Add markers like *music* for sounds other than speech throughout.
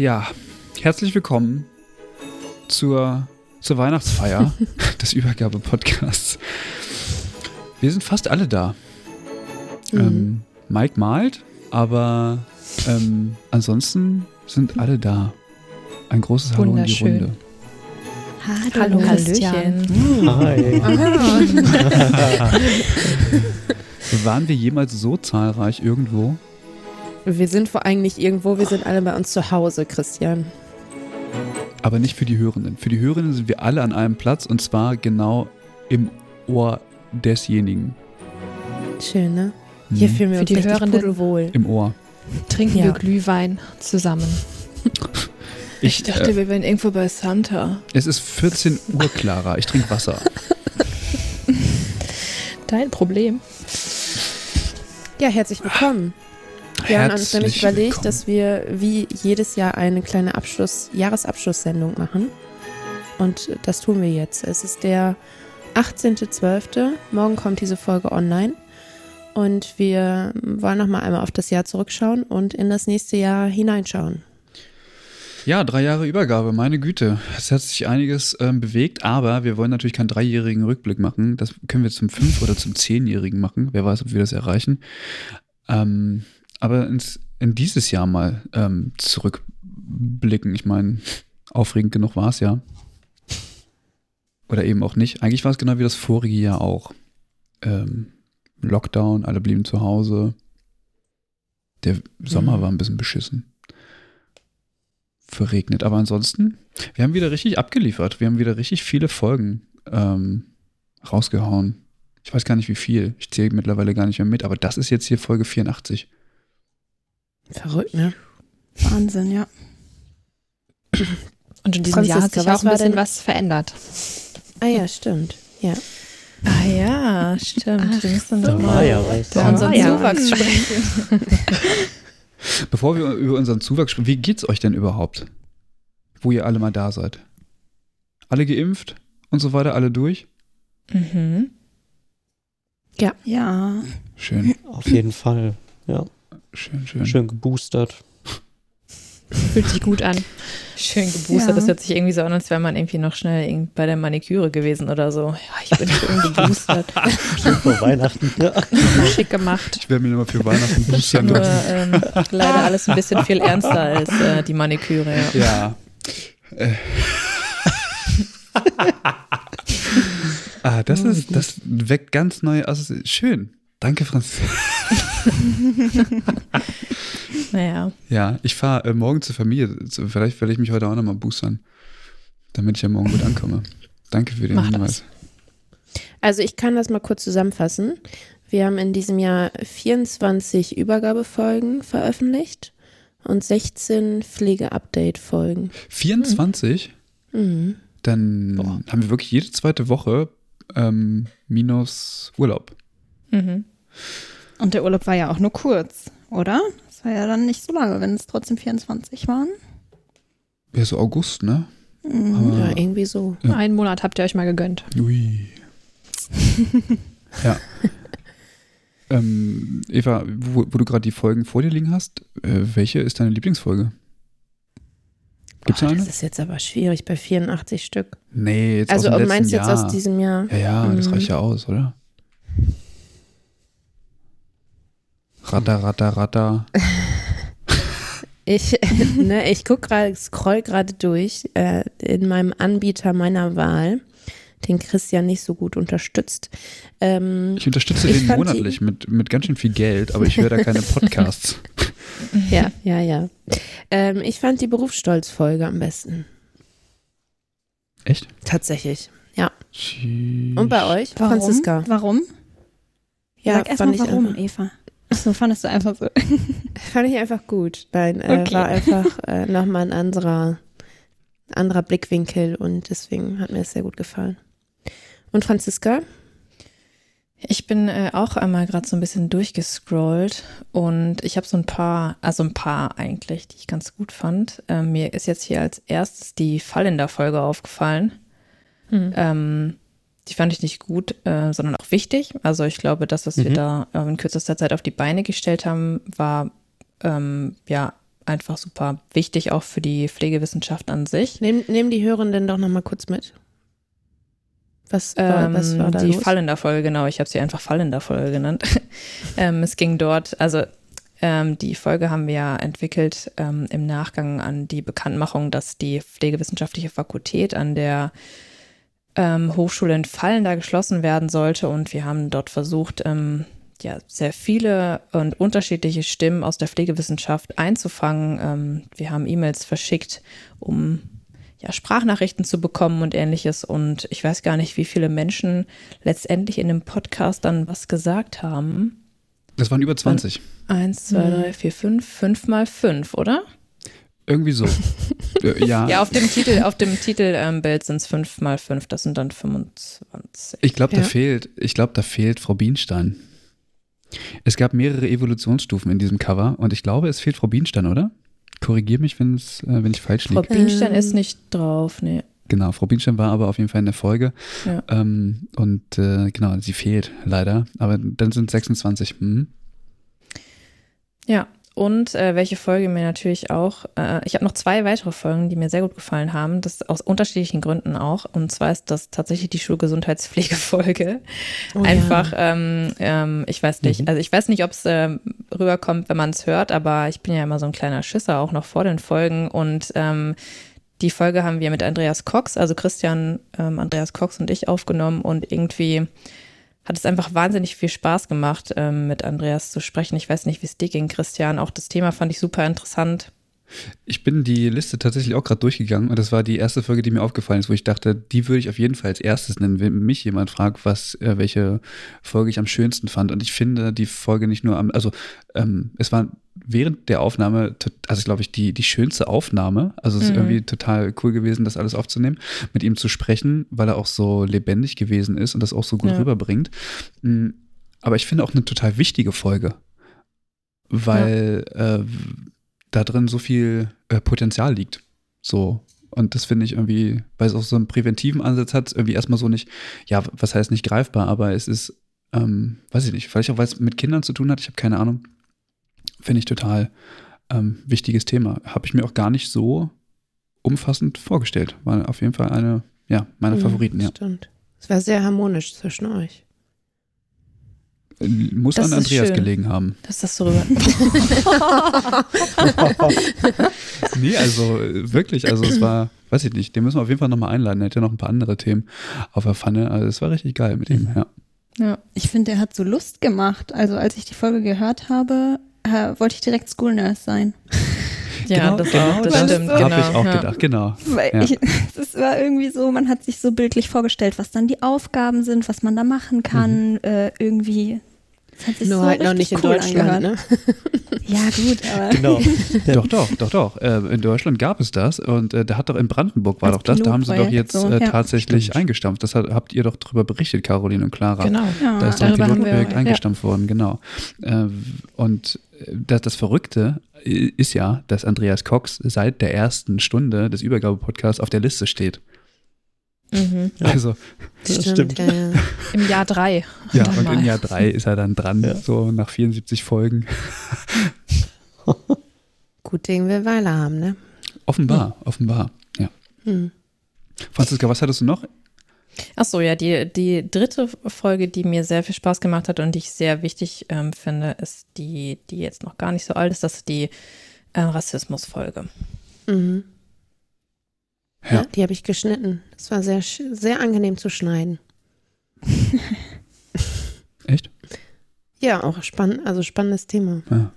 Ja, herzlich willkommen zur, zur Weihnachtsfeier *laughs* des Übergabe-Podcasts. Wir sind fast alle da. Mhm. Ähm, Mike malt, aber ähm, ansonsten sind alle da. Ein großes Hallo in die Runde. Hallo, Hallöchen. Hi. *laughs* Waren wir jemals so zahlreich irgendwo? Wir sind vor allem nicht irgendwo, wir sind alle bei uns zu Hause, Christian. Aber nicht für die Hörenden. Für die Hörenden sind wir alle an einem Platz und zwar genau im Ohr desjenigen. Schön, ne? Hier mhm. fühlen wir Für uns die Hörenden wohl. Im Ohr. Trinken ja. wir Glühwein zusammen. *laughs* Ich, ich dachte, äh, wir wären irgendwo bei Santa. Es ist 14 Uhr, Clara. Ich trinke Wasser. Dein Problem. Ja, herzlich willkommen. Wir haben uns nämlich überlegt, willkommen. dass wir wie jedes Jahr eine kleine Abschluss, Jahresabschlusssendung machen. Und das tun wir jetzt. Es ist der 18.12. Morgen kommt diese Folge online. Und wir wollen noch mal einmal auf das Jahr zurückschauen und in das nächste Jahr hineinschauen. Ja, drei Jahre Übergabe, meine Güte. Es hat sich einiges ähm, bewegt, aber wir wollen natürlich keinen dreijährigen Rückblick machen. Das können wir zum fünf- oder zum zehnjährigen machen. Wer weiß, ob wir das erreichen. Ähm, aber ins, in dieses Jahr mal ähm, zurückblicken. Ich meine, aufregend genug war es ja. Oder eben auch nicht. Eigentlich war es genau wie das vorige Jahr auch. Ähm, Lockdown, alle blieben zu Hause. Der Sommer mhm. war ein bisschen beschissen. Verregnet. Aber ansonsten, wir haben wieder richtig abgeliefert. Wir haben wieder richtig viele Folgen ähm, rausgehauen. Ich weiß gar nicht wie viel. Ich zähle mittlerweile gar nicht mehr mit. Aber das ist jetzt hier Folge 84. Verrückt, ne? Wahnsinn, ja. Und in diesem Franziska, Jahr hat sich auch ein bisschen was verändert. Ah ja, stimmt. Ja. Ah ja, stimmt. Ach, wir müssen doch mal ja über unseren ja. Zuwachs *laughs* sprechen. Bevor wir über unseren Zuwachs sprechen, wie geht's euch denn überhaupt? Wo ihr alle mal da seid? Alle geimpft und so weiter, alle durch? Mhm. Ja. Ja. Schön. Auf jeden Fall, ja. Schön, schön. Schön geboostert. *laughs* Fühlt sich gut an. Schön geboostert. Ja. Das hört sich irgendwie so an, als wäre man irgendwie noch schnell bei der Maniküre gewesen oder so. Ja, ich bin schön geboostert. *laughs* schön vor Weihnachten. Ja. *laughs* Schick gemacht. Ich werde mir nochmal für Weihnachten boostern. Nur ähm, leider alles ein bisschen viel ernster als äh, die Maniküre. Ja. ja. Äh. ah, das ist, das weckt ganz neue, also schön. Danke, Franz. *laughs* naja. Ja, ich fahre äh, morgen zur Familie. Vielleicht werde ich mich heute auch nochmal boostern, damit ich ja morgen gut ankomme. Danke für den Mach Hinweis. Das. Also ich kann das mal kurz zusammenfassen. Wir haben in diesem Jahr 24 Übergabefolgen veröffentlicht und 16 Pflege-Update-Folgen. 24? Mhm. Dann Boah. haben wir wirklich jede zweite Woche ähm, minus Urlaub. Mhm. Und der Urlaub war ja auch nur kurz, oder? Das war ja dann nicht so lange, wenn es trotzdem 24 waren. Ja, so August, ne? Mhm. ja, irgendwie so. Ja. Einen Monat habt ihr euch mal gegönnt. Ui. *laughs* ja. ähm, Eva, wo, wo du gerade die Folgen vor dir liegen hast, äh, welche ist deine Lieblingsfolge? Gibt's Boah, eine? Das ist jetzt aber schwierig bei 84 Stück. Nee, jetzt also aus dem meinst du jetzt aus diesem Jahr? Ja, ja, mhm. das reicht ja aus, oder? Ratter, ratter, ratter. Ich, *laughs* ne, ich guck gerade, scroll gerade durch äh, in meinem Anbieter meiner Wahl, den Christian nicht so gut unterstützt. Ähm, ich unterstütze ich den monatlich mit, mit ganz schön viel Geld, aber ich höre da keine *laughs* Podcasts. ja, ja, ja. Ähm, ich fand die Berufsstolz-Folge am besten. Echt? Tatsächlich, ja. Und bei euch, warum? Franziska? Warum? Ja, Sag erstmal warum. Eva. So fandest du einfach so. *laughs* Fand ich einfach gut. Nein, äh, okay. war einfach äh, nochmal ein anderer, anderer Blickwinkel und deswegen hat mir es sehr gut gefallen. Und Franziska? Ich bin äh, auch einmal gerade so ein bisschen durchgescrollt und ich habe so ein paar, also ein paar eigentlich, die ich ganz gut fand. Ähm, mir ist jetzt hier als erstes die Fallender-Folge aufgefallen. Hm. Ähm, die fand ich nicht gut, äh, sondern auch wichtig. Also ich glaube, das, was mhm. wir da äh, in kürzester Zeit auf die Beine gestellt haben, war ähm, ja einfach super wichtig, auch für die Pflegewissenschaft an sich. Nehmen nehm die Hörenden doch nochmal kurz mit. Was war, ähm, was war da Die los? Fallender-Folge, genau. Ich habe sie einfach Fallender-Folge genannt. *laughs* ähm, es ging dort, also ähm, die Folge haben wir ja entwickelt ähm, im Nachgang an die Bekanntmachung, dass die Pflegewissenschaftliche Fakultät an der ähm, Hochschule in Fallen da geschlossen werden sollte. Und wir haben dort versucht, ähm, ja, sehr viele und unterschiedliche Stimmen aus der Pflegewissenschaft einzufangen. Ähm, wir haben E-Mails verschickt, um ja, Sprachnachrichten zu bekommen und ähnliches. Und ich weiß gar nicht, wie viele Menschen letztendlich in dem Podcast dann was gesagt haben. Das waren über 20. Eins, zwei, drei, vier, fünf, fünf mal fünf, oder? Irgendwie so. *laughs* Äh, ja. ja, auf dem Titel, auf dem Titelbild ähm, sind es 5 mal 5, das sind dann 25. Ich glaube, ja. da fehlt, ich glaube, da fehlt Frau Bienstein. Es gab mehrere Evolutionsstufen in diesem Cover und ich glaube, es fehlt Frau Bienstein, oder? Korrigier mich, äh, wenn ich falsch liege. Frau Bienstein ist nicht drauf, nee. Genau, Frau Bienstein war aber auf jeden Fall in der Folge. Ja. Ähm, und äh, genau, sie fehlt leider. Aber dann sind 26. Hm. Ja, und äh, welche Folge mir natürlich auch, äh, ich habe noch zwei weitere Folgen, die mir sehr gut gefallen haben, das aus unterschiedlichen Gründen auch. Und zwar ist das tatsächlich die Schulgesundheitspflegefolge. Oh, Einfach, ja. ähm, ähm, ich weiß nicht, mhm. also ich weiß nicht, ob es äh, rüberkommt, wenn man es hört, aber ich bin ja immer so ein kleiner Schisser, auch noch vor den Folgen. Und ähm, die Folge haben wir mit Andreas Cox, also Christian, ähm, Andreas Cox und ich aufgenommen und irgendwie hat es einfach wahnsinnig viel Spaß gemacht, ähm, mit Andreas zu sprechen. Ich weiß nicht, wie es dir ging, Christian. Auch das Thema fand ich super interessant. Ich bin die Liste tatsächlich auch gerade durchgegangen und das war die erste Folge, die mir aufgefallen ist, wo ich dachte, die würde ich auf jeden Fall als erstes nennen, wenn mich jemand fragt, was, äh, welche Folge ich am schönsten fand. Und ich finde die Folge nicht nur am, also ähm, es war während der Aufnahme, also glaube ich, die, die schönste Aufnahme. Also es ist mhm. irgendwie total cool gewesen, das alles aufzunehmen, mit ihm zu sprechen, weil er auch so lebendig gewesen ist und das auch so gut ja. rüberbringt. Mm, aber ich finde auch eine total wichtige Folge, weil ja. äh, da drin so viel äh, Potenzial liegt. So. Und das finde ich irgendwie, weil es auch so einen präventiven Ansatz hat, irgendwie erstmal so nicht, ja, was heißt nicht greifbar, aber es ist, ähm, weiß ich nicht, vielleicht auch, weil es mit Kindern zu tun hat, ich habe keine Ahnung. Finde ich total ähm, wichtiges Thema. Habe ich mir auch gar nicht so umfassend vorgestellt. War auf jeden Fall eine, ja, meiner mhm, Favoriten, ja. Stimmt. Es war sehr harmonisch zwischen euch. Muss das an Andreas schön, gelegen haben. Dass das so rüber. *laughs* nee, also wirklich, also es war, weiß ich nicht, den müssen wir auf jeden Fall nochmal einladen. Er hat ja noch ein paar andere Themen auf der Pfanne. Also es war richtig geil mit ihm, ja. Ja, ich finde, er hat so Lust gemacht. Also als ich die Folge gehört habe, äh, wollte ich direkt School Nurse sein. *laughs* Ja, genau, das, genau, das, das stimmt. Habe genau, ich auch ja. gedacht, genau. Weil ja. es *laughs* war irgendwie so, man hat sich so bildlich vorgestellt, was dann die Aufgaben sind, was man da machen kann, mhm. äh, irgendwie nur so halt noch nicht in cool Deutschland, ne? ja, gut, aber. Genau. *laughs* doch, doch, doch, doch. Äh, in Deutschland gab es das und äh, da hat doch in Brandenburg war Als doch das, da haben sie doch jetzt so, äh, tatsächlich ja. eingestampft. Das hat, habt ihr doch drüber berichtet, Caroline und Clara. Genau. Ja, da ist doch ein Pilotprojekt eingestampft worden, genau. Äh, und äh, das, das Verrückte ist ja, dass Andreas Cox seit der ersten Stunde des Übergabepodcasts auf der Liste steht. Mhm. Also, das stimmt. Ja, ja. Im Jahr drei. Ja, und mal. im Jahr drei ist er dann dran, ja. so nach 74 Folgen. *laughs* Gut Ding will Weile haben, ne? Offenbar, offenbar, ja. Hm. Franziska, was hattest du noch? Ach so, ja, die, die dritte Folge, die mir sehr viel Spaß gemacht hat und die ich sehr wichtig ähm, finde, ist die, die jetzt noch gar nicht so alt ist, das ist die äh, Rassismusfolge. Mhm. Ja. ja die habe ich geschnitten. Das war sehr, sehr angenehm zu schneiden. *laughs* Echt? Ja, auch spannend, also spannendes Thema. Ja.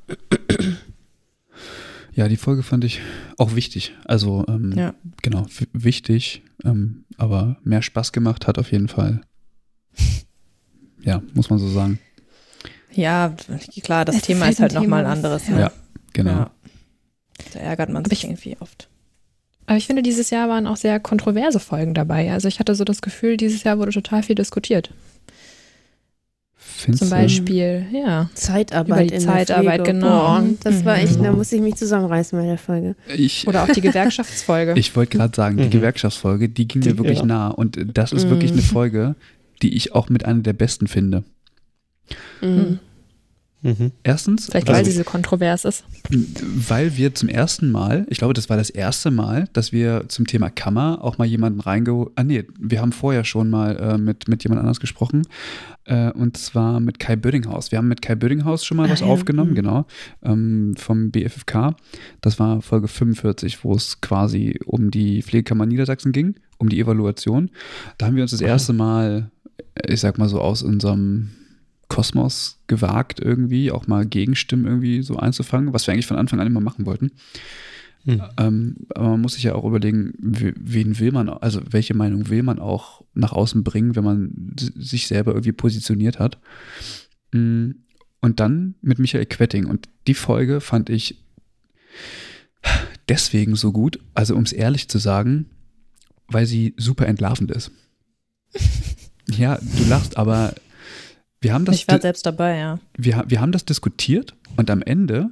ja. die Folge fand ich auch wichtig. Also, ähm, ja. genau, wichtig, ähm, aber mehr Spaß gemacht hat auf jeden Fall. *laughs* Ja, muss man so sagen. Ja, klar, das es Thema ist halt nochmal ein anderes. Ja, ne? ja genau. Ja. Da ärgert man sich irgendwie oft. Aber ich finde, dieses Jahr waren auch sehr kontroverse Folgen dabei. Also ich hatte so das Gefühl, dieses Jahr wurde total viel diskutiert. Findest Zum Beispiel, ja. Zeitarbeit. Über die Zeitarbeit, genau. Boah, das war echt, da muss ich mich zusammenreißen bei der Folge. Ich, Oder auch die *laughs* Gewerkschaftsfolge. ich wollte gerade sagen, die mhm. Gewerkschaftsfolge, die ging die, mir wirklich ja. nah. Und das ist mhm. wirklich eine Folge, die ich auch mit einer der besten finde. Mhm. Mhm. Erstens. Vielleicht, weil also, sie so kontrovers ist. Weil wir zum ersten Mal, ich glaube, das war das erste Mal, dass wir zum Thema Kammer auch mal jemanden reingeholt. Ah, nee, wir haben vorher schon mal äh, mit, mit jemand anders gesprochen. Äh, und zwar mit Kai Bödinghaus. Wir haben mit Kai Bödinghaus schon mal ah, was ja. aufgenommen, mhm. genau. Ähm, vom BFFK. Das war Folge 45, wo es quasi um die Pflegekammer Niedersachsen ging, um die Evaluation. Da haben wir uns das erste Mal, ich sag mal so, aus unserem Kosmos gewagt, irgendwie auch mal Gegenstimmen irgendwie so einzufangen, was wir eigentlich von Anfang an immer machen wollten. Hm. Ähm, aber man muss sich ja auch überlegen, wen will man, also welche Meinung will man auch nach außen bringen, wenn man sich selber irgendwie positioniert hat. Hm. Und dann mit Michael Quetting. Und die Folge fand ich deswegen so gut, also um es ehrlich zu sagen, weil sie super entlarvend ist. *laughs* ja, du lachst, aber wir haben das ich war selbst dabei, ja. Wir, wir haben das diskutiert und am Ende,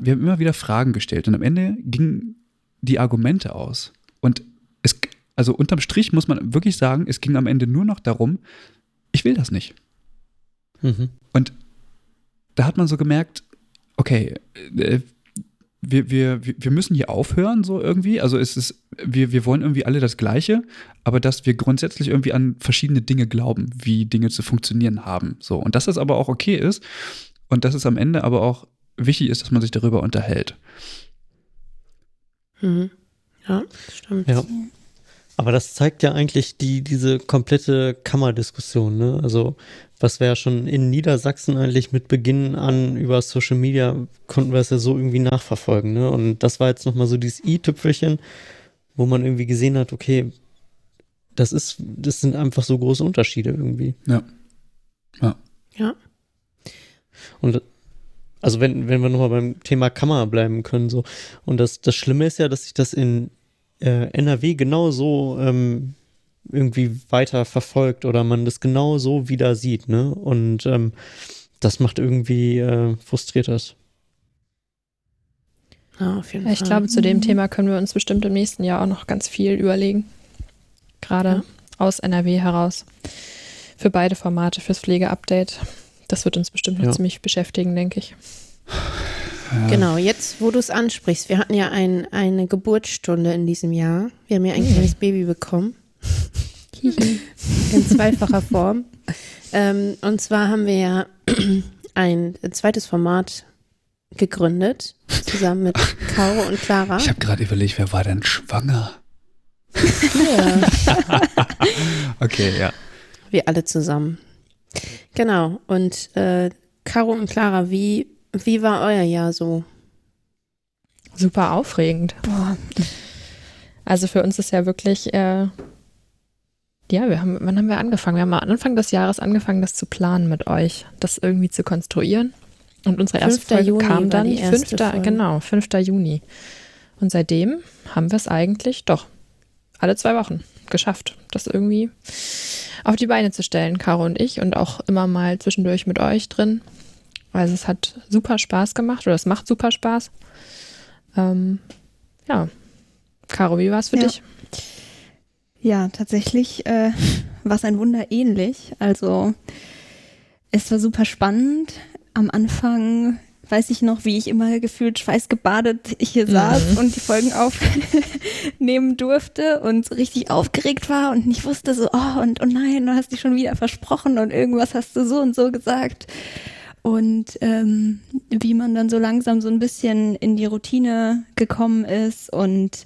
wir haben immer wieder Fragen gestellt und am Ende gingen die Argumente aus. Und es, also unterm Strich muss man wirklich sagen, es ging am Ende nur noch darum, ich will das nicht. Mhm. Und da hat man so gemerkt, okay, äh, wir, wir, wir müssen hier aufhören, so irgendwie. Also es ist, wir, wir wollen irgendwie alle das Gleiche, aber dass wir grundsätzlich irgendwie an verschiedene Dinge glauben, wie Dinge zu funktionieren haben. So. Und dass das aber auch okay ist und dass es am Ende aber auch wichtig ist, dass man sich darüber unterhält. Mhm. Ja, stimmt. Ja. Aber das zeigt ja eigentlich die, diese komplette Kammerdiskussion, ne? Also, was wir ja schon in Niedersachsen eigentlich mit Beginn an über Social Media konnten wir es ja so irgendwie nachverfolgen, ne? Und das war jetzt nochmal so dieses i-Tüpfelchen, wo man irgendwie gesehen hat, okay, das ist, das sind einfach so große Unterschiede irgendwie. Ja. Ja. Ja. Und also wenn, wenn wir nochmal beim Thema Kammer bleiben können, so. Und das, das Schlimme ist ja, dass sich das in äh, NRW genau so ähm, irgendwie weiter verfolgt oder man das genau so wieder sieht, ne? Und ähm, das macht irgendwie äh, frustriert das. Ja, auf jeden ich Fall. glaube, zu dem mhm. Thema können wir uns bestimmt im nächsten Jahr auch noch ganz viel überlegen. Gerade ja. aus NRW heraus. Für beide Formate, fürs Pflegeupdate. Das wird uns bestimmt noch ja. ziemlich beschäftigen, denke ich. Genau, jetzt, wo du es ansprichst, wir hatten ja ein, eine Geburtsstunde in diesem Jahr. Wir haben ja ein kleines Baby bekommen. *laughs* in zweifacher Form. Ähm, und zwar haben wir ja *clears throat* ein zweites Format gegründet, zusammen mit Caro und Clara. Ich habe gerade überlegt, wer war denn schwanger? Ja. *laughs* okay, ja. Wir alle zusammen. Genau. Und äh, Caro und Clara, wie wie war euer Jahr so? Super aufregend. Boah. Also für uns ist ja wirklich, äh, ja, wir haben, wann haben wir angefangen? Wir haben am Anfang des Jahres angefangen, das zu planen mit euch, das irgendwie zu konstruieren. Und unsere erste Folge Juni kam dann, 5. genau, 5. Juni. Und seitdem haben wir es eigentlich doch alle zwei Wochen geschafft, das irgendwie auf die Beine zu stellen, Caro und ich, und auch immer mal zwischendurch mit euch drin. Also es hat super Spaß gemacht oder es macht super Spaß. Ähm, ja. Caro, wie war es für ja. dich? Ja, tatsächlich äh, *laughs* war es ein Wunder ähnlich. Also es war super spannend. Am Anfang weiß ich noch, wie ich immer gefühlt schweißgebadet hier saß mhm. und die Folgen aufnehmen *laughs* durfte und richtig aufgeregt war und nicht wusste so, oh und oh nein, du hast dich schon wieder versprochen und irgendwas hast du so und so gesagt. und ähm, wie man dann so langsam so ein bisschen in die Routine gekommen ist und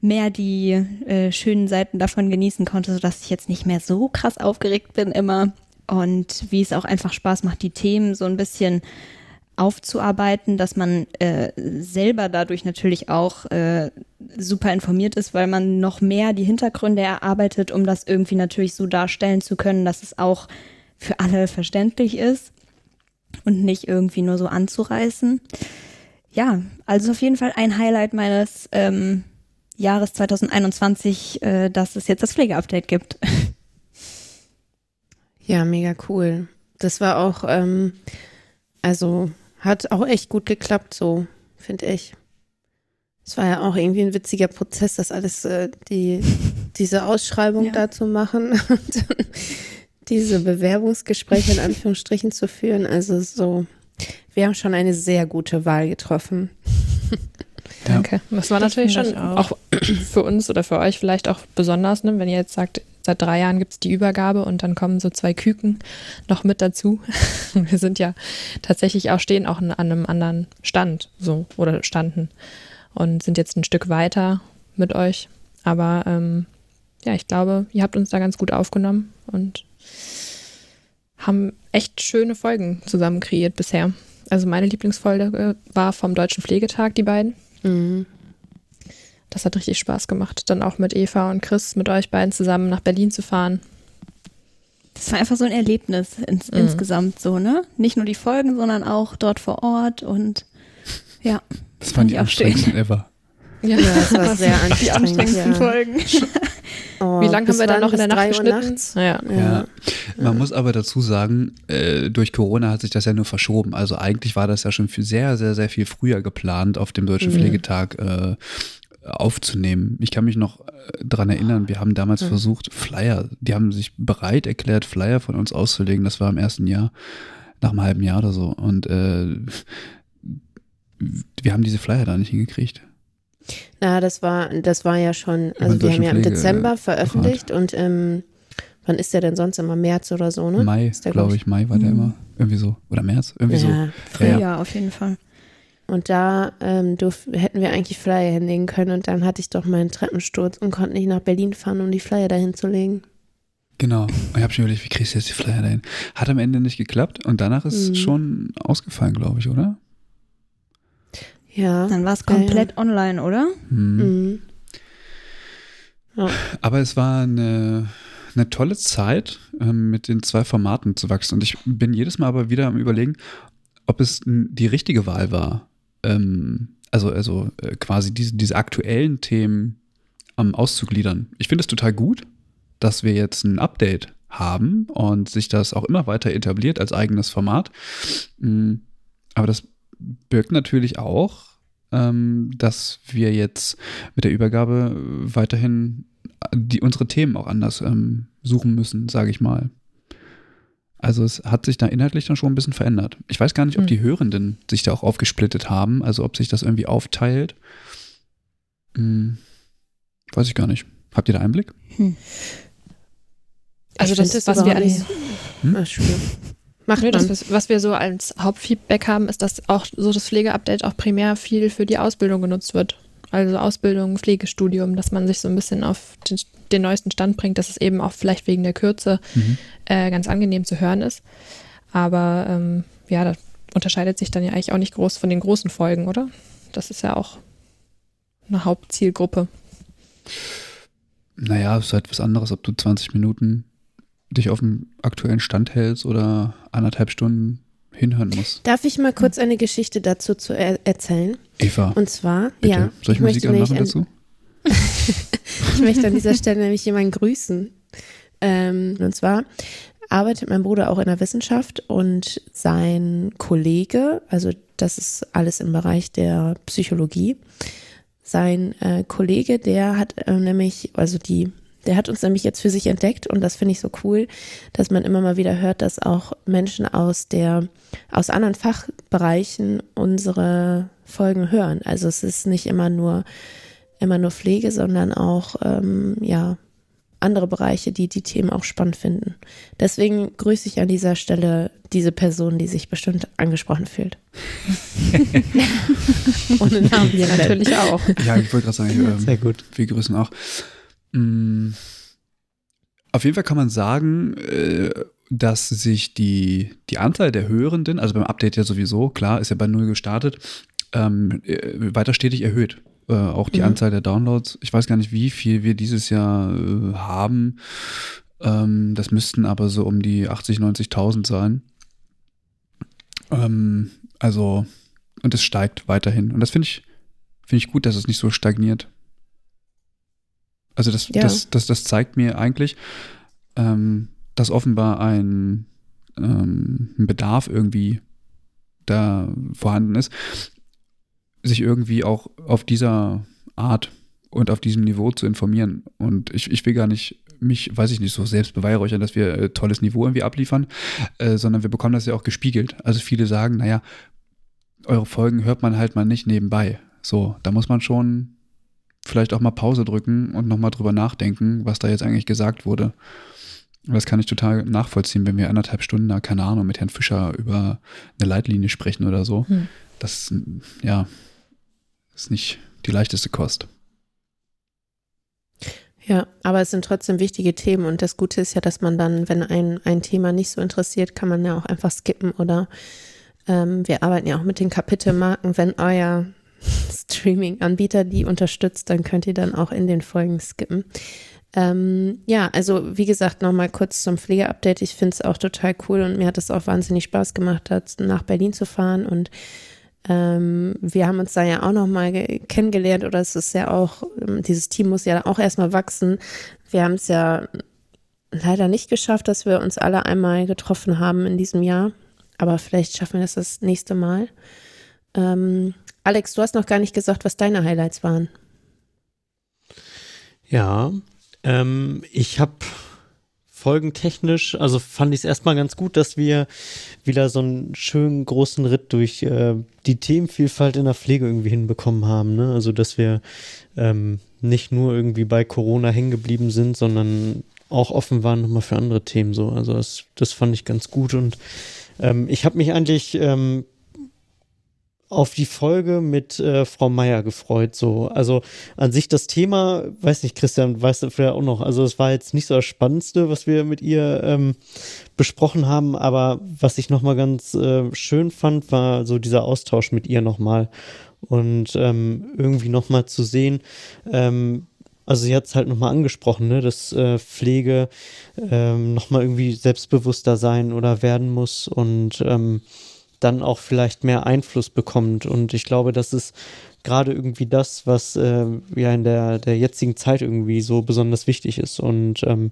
mehr die äh, schönen Seiten davon genießen konnte, sodass ich jetzt nicht mehr so krass aufgeregt bin immer und wie es auch einfach Spaß macht, die Themen so ein bisschen aufzuarbeiten, dass man äh, selber dadurch natürlich auch äh, super informiert ist, weil man noch mehr die Hintergründe erarbeitet, um das irgendwie natürlich so darstellen zu können, dass es auch für alle verständlich ist und nicht irgendwie nur so anzureißen. Ja, also auf jeden Fall ein Highlight meines ähm, Jahres 2021, äh, dass es jetzt das Pflegeupdate gibt. Ja, mega cool. Das war auch, ähm, also hat auch echt gut geklappt, so finde ich. Es war ja auch irgendwie ein witziger Prozess, das alles, äh, die, diese Ausschreibung *laughs* ja. da zu machen *laughs* und diese Bewerbungsgespräche in Anführungsstrichen zu führen. Also so, wir haben schon eine sehr gute Wahl getroffen. Danke. Das war natürlich schon auch. auch. *clears throat* für uns oder für euch vielleicht auch besonders, ne, wenn ihr jetzt sagt, seit drei Jahren gibt es die Übergabe und dann kommen so zwei Küken noch mit dazu. *laughs* Wir sind ja tatsächlich auch stehen auch an einem anderen Stand so oder standen und sind jetzt ein Stück weiter mit euch. Aber ähm, ja, ich glaube, ihr habt uns da ganz gut aufgenommen und haben echt schöne Folgen zusammen kreiert bisher. Also meine Lieblingsfolge war vom Deutschen Pflegetag, die beiden. Mhm. Das hat richtig Spaß gemacht, dann auch mit Eva und Chris, mit euch beiden zusammen nach Berlin zu fahren. Das war einfach so ein Erlebnis ins, mhm. insgesamt so, ne? Nicht nur die Folgen, sondern auch dort vor Ort und ja. Das waren die anstrengendsten ever. Ja, das war sehr anstrengend. Die anstrengendsten ja. Folgen. *laughs* Oh, Wie lange haben wir dann noch in der Nacht geschnitten? Ja. ja. Man muss aber dazu sagen, äh, durch Corona hat sich das ja nur verschoben. Also eigentlich war das ja schon sehr, sehr, sehr viel früher geplant, auf dem Deutschen mhm. Pflegetag äh, aufzunehmen. Ich kann mich noch äh, dran erinnern, wir haben damals mhm. versucht, Flyer, die haben sich bereit erklärt, Flyer von uns auszulegen. Das war im ersten Jahr, nach einem halben Jahr oder so. Und äh, wir haben diese Flyer da nicht hingekriegt. Na, das war, das war ja schon, also wir haben ja im Dezember veröffentlicht und ähm, wann ist der denn sonst immer? März oder so, ne? Mai, glaube ich, Mai war der mhm. immer. Irgendwie so. Oder März, irgendwie ja, so. Frühjahr ja, auf jeden Fall. Und da ähm, durf, hätten wir eigentlich Flyer hinlegen können und dann hatte ich doch meinen Treppensturz und konnte nicht nach Berlin fahren, um die Flyer dahin zu legen. Genau. Und ich habe schon überlegt, wie kriegst du jetzt die Flyer dahin? Hat am Ende nicht geklappt und danach ist mhm. schon ausgefallen, glaube ich, oder? Ja. Dann war es komplett ja. online, oder? Mhm. Mhm. Ja. Aber es war eine, eine tolle Zeit, ähm, mit den zwei Formaten zu wachsen. Und ich bin jedes Mal aber wieder am Überlegen, ob es die richtige Wahl war ähm, also, also äh, quasi diese, diese aktuellen Themen ähm, auszugliedern. Ich finde es total gut, dass wir jetzt ein Update haben und sich das auch immer weiter etabliert als eigenes Format. Mhm. Aber das birgt natürlich auch, ähm, dass wir jetzt mit der Übergabe weiterhin die, unsere Themen auch anders ähm, suchen müssen, sage ich mal. Also es hat sich da inhaltlich dann schon ein bisschen verändert. Ich weiß gar nicht, ob hm. die Hörenden sich da auch aufgesplittet haben, also ob sich das irgendwie aufteilt. Hm, weiß ich gar nicht. Habt ihr da Einblick? Hm. Also das, das was wir alles hm? Macht nee, das, was wir so als Hauptfeedback haben, ist, dass auch so das Pflegeupdate auch primär viel für die Ausbildung genutzt wird. Also Ausbildung, Pflegestudium, dass man sich so ein bisschen auf den, neuesten Stand bringt, dass es eben auch vielleicht wegen der Kürze mhm. äh, ganz angenehm zu hören ist. Aber ähm, ja, das unterscheidet sich dann ja eigentlich auch nicht groß von den großen Folgen, oder? Das ist ja auch eine Hauptzielgruppe. Naja, es ist halt was anderes, ob du 20 Minuten dich auf dem aktuellen Stand hältst oder anderthalb Stunden hinhören musst. Darf ich mal kurz eine Geschichte dazu zu er erzählen? Eva. Und zwar, bitte. ja. Soll ich, ich Musik anmachen dazu? *laughs* *laughs* ich möchte an dieser Stelle nämlich jemanden grüßen. Ähm, und zwar arbeitet mein Bruder auch in der Wissenschaft und sein Kollege, also das ist alles im Bereich der Psychologie, sein äh, Kollege, der hat äh, nämlich, also die der hat uns nämlich jetzt für sich entdeckt und das finde ich so cool, dass man immer mal wieder hört, dass auch Menschen aus der, aus anderen Fachbereichen unsere Folgen hören. Also es ist nicht immer nur, immer nur Pflege, sondern auch, ähm, ja, andere Bereiche, die die Themen auch spannend finden. Deswegen grüße ich an dieser Stelle diese Person, die sich bestimmt angesprochen fühlt. *laughs* Ohne Namen hier natürlich auch. Ja, ich wollte gerade sagen, äh, sehr gut. Wir grüßen auch. Mm, auf jeden Fall kann man sagen, äh, dass sich die, die Anzahl der Hörenden, also beim Update ja sowieso, klar, ist ja bei null gestartet, ähm, äh, weiter stetig erhöht. Äh, auch die mhm. Anzahl der Downloads. Ich weiß gar nicht, wie viel wir dieses Jahr äh, haben. Ähm, das müssten aber so um die 80, 90.000 sein. Ähm, also, und es steigt weiterhin. Und das finde ich, finde ich gut, dass es nicht so stagniert. Also das, ja. das, das, das zeigt mir eigentlich, ähm, dass offenbar ein, ähm, ein Bedarf irgendwie da vorhanden ist, sich irgendwie auch auf dieser Art und auf diesem Niveau zu informieren. Und ich, ich will gar nicht mich, weiß ich nicht, so selbst beweihräuchern, dass wir äh, tolles Niveau irgendwie abliefern, äh, sondern wir bekommen das ja auch gespiegelt. Also viele sagen, naja, eure Folgen hört man halt mal nicht nebenbei. So, da muss man schon vielleicht auch mal Pause drücken und nochmal drüber nachdenken, was da jetzt eigentlich gesagt wurde. Das kann ich total nachvollziehen, wenn wir anderthalb Stunden da, keine Ahnung, mit Herrn Fischer über eine Leitlinie sprechen oder so. Hm. Das, ja, ist nicht die leichteste Kost. Ja, aber es sind trotzdem wichtige Themen und das Gute ist ja, dass man dann, wenn ein, ein Thema nicht so interessiert, kann man ja auch einfach skippen oder ähm, wir arbeiten ja auch mit den Kapitelmarken. Wenn euer *laughs* Streaming-Anbieter die unterstützt, dann könnt ihr dann auch in den Folgen skippen. Ähm, ja, also wie gesagt, nochmal kurz zum Pflegeupdate. Ich finde es auch total cool und mir hat es auch wahnsinnig Spaß gemacht, nach Berlin zu fahren und ähm, wir haben uns da ja auch nochmal kennengelernt oder es ist ja auch, ähm, dieses Team muss ja auch erstmal wachsen. Wir haben es ja leider nicht geschafft, dass wir uns alle einmal getroffen haben in diesem Jahr, aber vielleicht schaffen wir das das nächste Mal. Ähm, Alex, du hast noch gar nicht gesagt, was deine Highlights waren. Ja, ähm, ich habe folgentechnisch, also fand ich es erstmal ganz gut, dass wir wieder so einen schönen großen Ritt durch äh, die Themenvielfalt in der Pflege irgendwie hinbekommen haben. Ne? Also, dass wir ähm, nicht nur irgendwie bei Corona hängen geblieben sind, sondern auch offen waren nochmal für andere Themen so. Also, das, das fand ich ganz gut und ähm, ich habe mich eigentlich ähm, auf die Folge mit äh, Frau Meier gefreut. So, also an sich das Thema, weiß nicht, Christian, weißt du vielleicht auch noch. Also es war jetzt nicht so das Spannendste, was wir mit ihr ähm, besprochen haben, aber was ich nochmal ganz äh, schön fand, war so dieser Austausch mit ihr nochmal und ähm, irgendwie nochmal zu sehen. Ähm, also sie hat es halt nochmal angesprochen, ne, dass äh, Pflege ähm, nochmal irgendwie selbstbewusster sein oder werden muss und ähm, dann auch vielleicht mehr Einfluss bekommt. Und ich glaube, das ist gerade irgendwie das, was äh, ja in der, der jetzigen Zeit irgendwie so besonders wichtig ist. Und ähm,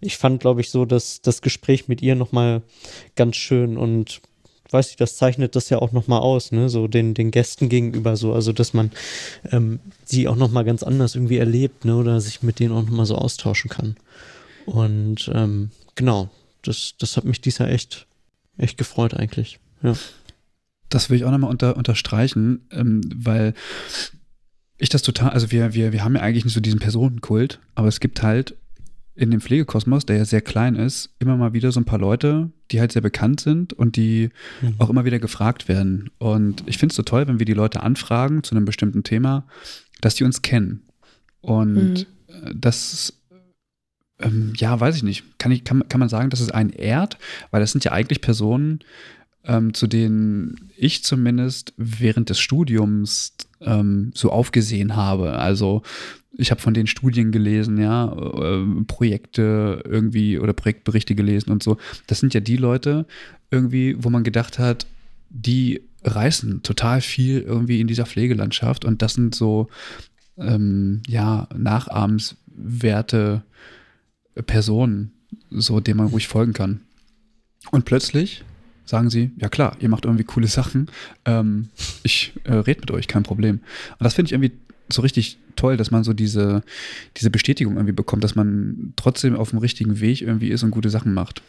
ich fand, glaube ich, so, dass das Gespräch mit ihr nochmal ganz schön und weiß ich, das zeichnet das ja auch nochmal aus, ne, so den, den Gästen gegenüber so, also dass man ähm, sie auch nochmal ganz anders irgendwie erlebt, ne, oder sich mit denen auch nochmal so austauschen kann. Und ähm, genau, das, das hat mich dies Jahr echt, echt gefreut eigentlich. Ja. Das will ich auch nochmal unter, unterstreichen, ähm, weil ich das total, also wir, wir, wir haben ja eigentlich nicht so diesen Personenkult, aber es gibt halt in dem Pflegekosmos, der ja sehr klein ist, immer mal wieder so ein paar Leute, die halt sehr bekannt sind und die mhm. auch immer wieder gefragt werden. Und ich finde es so toll, wenn wir die Leute anfragen zu einem bestimmten Thema, dass die uns kennen. Und mhm. das, ähm, ja, weiß ich nicht. Kann, ich, kann, kann man sagen, dass es einen ehrt? Weil das sind ja eigentlich Personen, ähm, zu denen ich zumindest während des Studiums ähm, so aufgesehen habe. Also ich habe von den Studien gelesen, ja, äh, Projekte irgendwie oder Projektberichte gelesen und so. Das sind ja die Leute irgendwie, wo man gedacht hat, die reißen total viel irgendwie in dieser Pflegelandschaft und das sind so ähm, ja nachahmenswerte Personen, so denen man ruhig folgen kann. Und plötzlich sagen sie, ja klar, ihr macht irgendwie coole Sachen, ähm, ich äh, rede mit euch, kein Problem. Und das finde ich irgendwie so richtig toll, dass man so diese, diese Bestätigung irgendwie bekommt, dass man trotzdem auf dem richtigen Weg irgendwie ist und gute Sachen macht.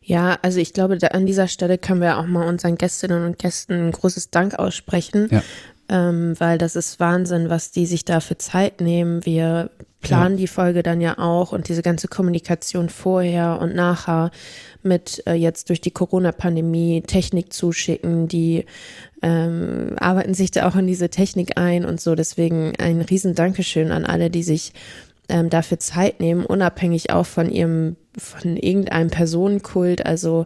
Ja, also ich glaube, an dieser Stelle können wir auch mal unseren Gästinnen und Gästen ein großes Dank aussprechen, ja. Ähm, weil das ist Wahnsinn, was die sich da für Zeit nehmen. Wir planen ja. die Folge dann ja auch und diese ganze Kommunikation vorher und nachher mit äh, jetzt durch die Corona-Pandemie Technik zuschicken, die ähm, arbeiten sich da auch in diese Technik ein und so. Deswegen ein riesen Dankeschön an alle, die sich ähm, dafür Zeit nehmen, unabhängig auch von ihrem, von irgendeinem Personenkult. Also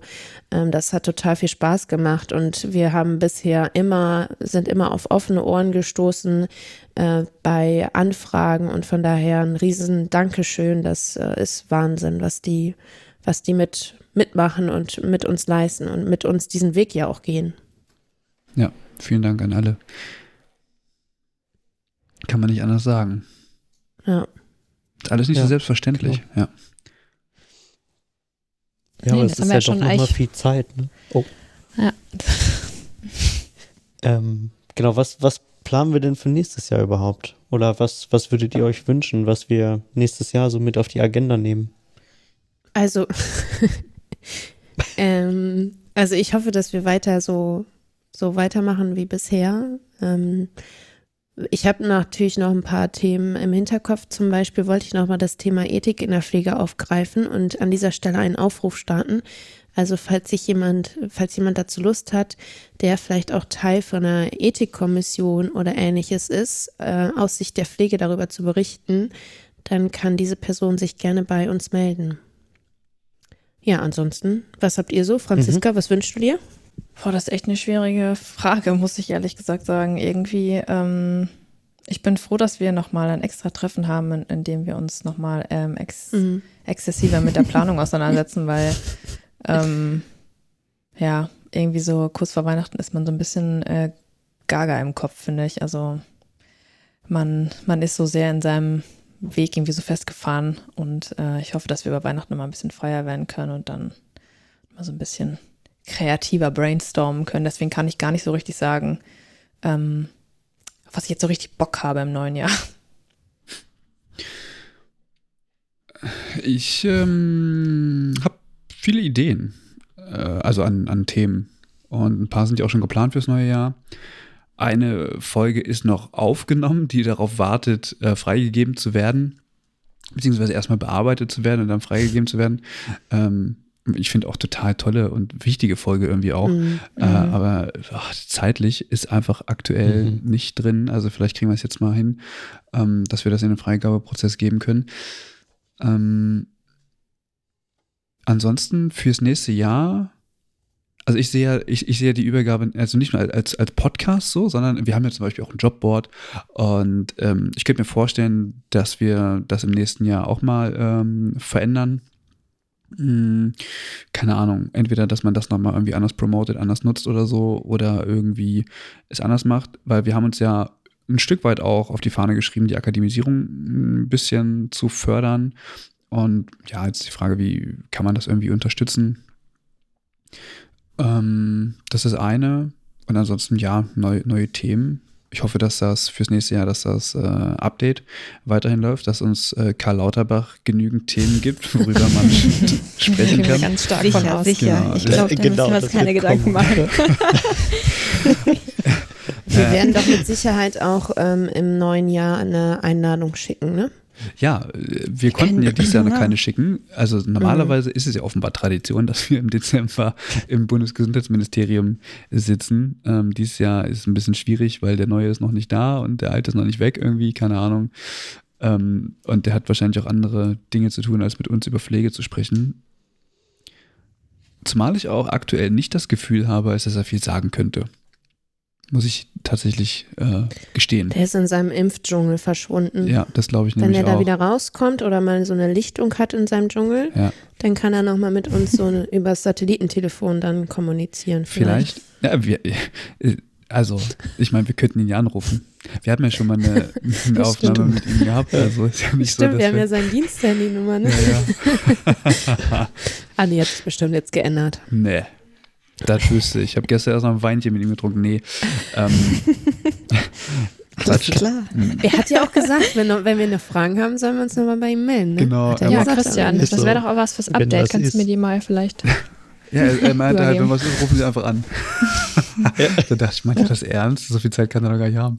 ähm, das hat total viel Spaß gemacht und wir haben bisher immer, sind immer auf offene Ohren gestoßen äh, bei Anfragen und von daher ein riesen Dankeschön. Das äh, ist Wahnsinn, was die, was die mit mitmachen und mit uns leisten und mit uns diesen Weg ja auch gehen. Ja, vielen Dank an alle. Kann man nicht anders sagen. Ja. Ist alles nicht ja, so selbstverständlich, genau. ja. Ja, nee, aber es ist ja doch nochmal viel Zeit. Ne? Oh. Ja. *laughs* ähm, genau, was, was planen wir denn für nächstes Jahr überhaupt? Oder was, was würdet ihr euch wünschen, was wir nächstes Jahr so mit auf die Agenda nehmen? Also, *laughs* ähm, also ich hoffe, dass wir weiter so, so weitermachen wie bisher. Ähm, ich habe natürlich noch ein paar Themen im Hinterkopf. Zum Beispiel wollte ich noch mal das Thema Ethik in der Pflege aufgreifen und an dieser Stelle einen Aufruf starten. Also falls sich jemand, falls jemand dazu Lust hat, der vielleicht auch Teil von einer Ethikkommission oder ähnliches ist, äh, aus Sicht der Pflege darüber zu berichten, dann kann diese Person sich gerne bei uns melden. Ja, ansonsten, was habt ihr so? Franziska, mhm. was wünschst du dir? Boah, das ist echt eine schwierige Frage, muss ich ehrlich gesagt sagen. Irgendwie, ähm, ich bin froh, dass wir nochmal ein extra Treffen haben, in, in dem wir uns nochmal ähm, ex mhm. exzessiver mit der *laughs* Planung auseinandersetzen, weil ähm, ja, irgendwie so kurz vor Weihnachten ist man so ein bisschen äh, gaga im Kopf, finde ich. Also man, man ist so sehr in seinem Weg irgendwie so festgefahren und äh, ich hoffe, dass wir über Weihnachten nochmal ein bisschen freier werden können und dann mal so ein bisschen kreativer brainstormen können. Deswegen kann ich gar nicht so richtig sagen, ähm, was ich jetzt so richtig Bock habe im neuen Jahr. Ich ähm, habe viele Ideen, äh, also an, an Themen. Und ein paar sind ja auch schon geplant fürs neue Jahr. Eine Folge ist noch aufgenommen, die darauf wartet, äh, freigegeben zu werden, beziehungsweise erstmal bearbeitet zu werden und dann freigegeben zu werden. Ähm, ich finde auch total tolle und wichtige Folge irgendwie auch. Mhm. Äh, mhm. aber ach, zeitlich ist einfach aktuell mhm. nicht drin. Also vielleicht kriegen wir es jetzt mal hin, ähm, dass wir das in den Freigabeprozess geben können. Ähm, ansonsten fürs nächste Jahr also ich sehe, ich, ich sehe die Übergabe, also nicht nur als, als Podcast so, sondern wir haben ja zum Beispiel auch ein Jobboard und ähm, ich könnte mir vorstellen, dass wir das im nächsten Jahr auch mal ähm, verändern keine Ahnung, entweder, dass man das nochmal irgendwie anders promotet, anders nutzt oder so, oder irgendwie es anders macht, weil wir haben uns ja ein Stück weit auch auf die Fahne geschrieben, die Akademisierung ein bisschen zu fördern. Und ja, jetzt die Frage, wie kann man das irgendwie unterstützen? Ähm, das ist eine. Und ansonsten, ja, neu, neue Themen ich hoffe, dass das fürs nächste Jahr, dass das äh, Update weiterhin läuft, dass uns äh, Karl Lauterbach genügend Themen gibt, worüber man *laughs* sprechen kann. Ganz stark sicher, von aus. Sicher. Genau. Ich glaube, da genau, müssen wir uns keine Gedanken machen. *laughs* wir werden doch mit Sicherheit auch ähm, im neuen Jahr eine Einladung schicken, ne? Ja, wir konnten ja dieses Jahr noch keine schicken. Also normalerweise ist es ja offenbar Tradition, *laughs* dass wir im Dezember im Bundesgesundheitsministerium sitzen. Ähm, dieses Jahr ist es ein bisschen schwierig, weil der neue ist noch nicht da und der alte ist noch nicht weg irgendwie, keine Ahnung. Ähm, und der hat wahrscheinlich auch andere Dinge zu tun, als mit uns über Pflege zu sprechen. Zumal ich auch aktuell nicht das Gefühl habe, dass er viel sagen könnte. Muss ich tatsächlich äh, gestehen. Der ist in seinem Impfdschungel verschwunden. Ja, das glaube ich Wenn nämlich Wenn er da auch. wieder rauskommt oder mal so eine Lichtung hat in seinem Dschungel, ja. dann kann er nochmal mit uns so eine, über das Satellitentelefon dann kommunizieren. Vielleicht. vielleicht ja, wir, also, ich meine, wir könnten ihn ja anrufen. Wir hatten ja schon mal eine, *laughs* eine Aufnahme mit ihm gehabt. Also ist ja nicht Stimmt, so, wir haben wir ja seine Diensthandynummer, ne? Ja, ja. *laughs* ah, nee, hat sich bestimmt jetzt geändert. Nee. Das wüsste ich. Ich habe gestern erst noch ein Weinchen mit ihm getrunken. Nee. Ähm, *laughs* das ist klar. Hm. Er hat ja auch gesagt, wenn, wenn wir eine Frage haben, sollen wir uns nochmal bei ihm melden. Ne? Genau. ja, gesagt, Christian, das wäre doch auch was fürs Update. Kannst du mir die mal vielleicht. *laughs* Ja, er, er meinte halt, wenn was ist, rufen Sie einfach an. *laughs* ja. Da dachte ich, meinte das ernst? So viel Zeit kann er doch gar nicht haben.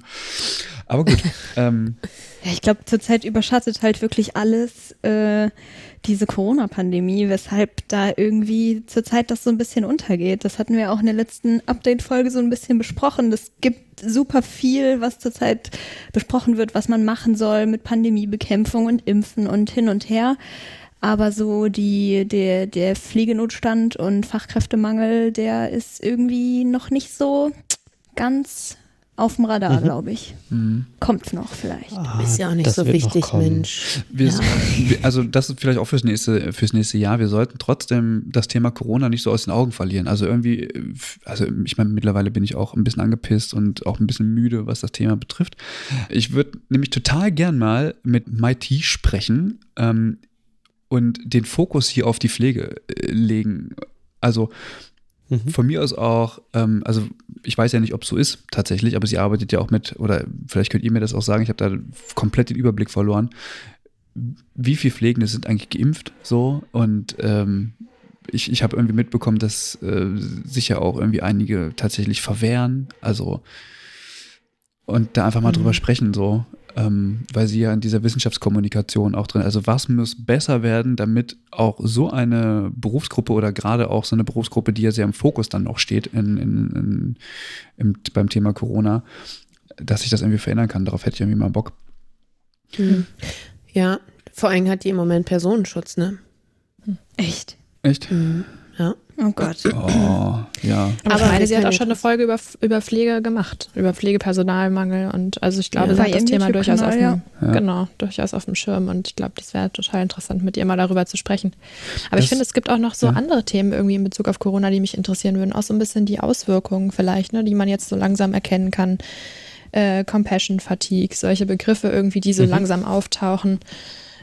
Aber gut. ähm, ja, ich glaube, zurzeit überschattet halt wirklich alles äh, diese Corona-Pandemie, weshalb da irgendwie zurzeit das so ein bisschen untergeht. Das hatten wir auch in der letzten Update-Folge so ein bisschen besprochen. Es gibt super viel, was zurzeit besprochen wird, was man machen soll mit Pandemiebekämpfung und Impfen und hin und her. Aber so die, der, der Pflegenotstand und Fachkräftemangel, der ist irgendwie noch nicht so ganz auf dem Radar, mhm. glaube ich. Mhm. Kommt noch vielleicht. Ah, ist ja auch nicht so wichtig, Mensch. Wir, ja. *laughs* Also das ist vielleicht auch fürs nächste, fürs nächste Jahr. Wir sollten trotzdem das Thema Corona nicht so aus den Augen verlieren. Also irgendwie, also ich meine, mittlerweile bin ich auch ein bisschen angepisst und auch ein bisschen müde, was das Thema betrifft. Ich würde nämlich total gern mal mit MIT sprechen. Ähm, und den Fokus hier auf die Pflege äh, legen. Also mhm. von mir aus auch, ähm, also ich weiß ja nicht, ob es so ist tatsächlich, aber sie arbeitet ja auch mit, oder vielleicht könnt ihr mir das auch sagen, ich habe da komplett den Überblick verloren. Wie viele Pflegende sind eigentlich geimpft so? Und ähm, ich, ich habe irgendwie mitbekommen, dass äh, sich ja auch irgendwie einige tatsächlich verwehren. Also und da einfach mal mhm. drüber sprechen, so ähm, weil sie ja in dieser Wissenschaftskommunikation auch drin. Also was muss besser werden, damit auch so eine Berufsgruppe oder gerade auch so eine Berufsgruppe, die ja sehr im Fokus dann noch steht in, in, in, im, beim Thema Corona, dass sich das irgendwie verändern kann. Darauf hätte ich irgendwie mal Bock. Mhm. Ja, vor allem hat die im Moment Personenschutz, ne? Echt? Echt? Mhm. Ja. Oh Gott. Oh, ja. Aber, Aber ich meine, sie hat auch schon eine Folge über, über Pflege gemacht, über Pflegepersonalmangel und also ich glaube, ja. sie hat das Thema durchaus auf, dem, ja. genau, durchaus auf dem Schirm und ich glaube, das wäre total interessant, mit ihr mal darüber zu sprechen. Aber das, ich finde, es gibt auch noch so ja. andere Themen irgendwie in Bezug auf Corona, die mich interessieren würden, auch so ein bisschen die Auswirkungen vielleicht, ne, die man jetzt so langsam erkennen kann. Äh, Compassion, Fatigue, solche Begriffe irgendwie, die so mhm. langsam auftauchen.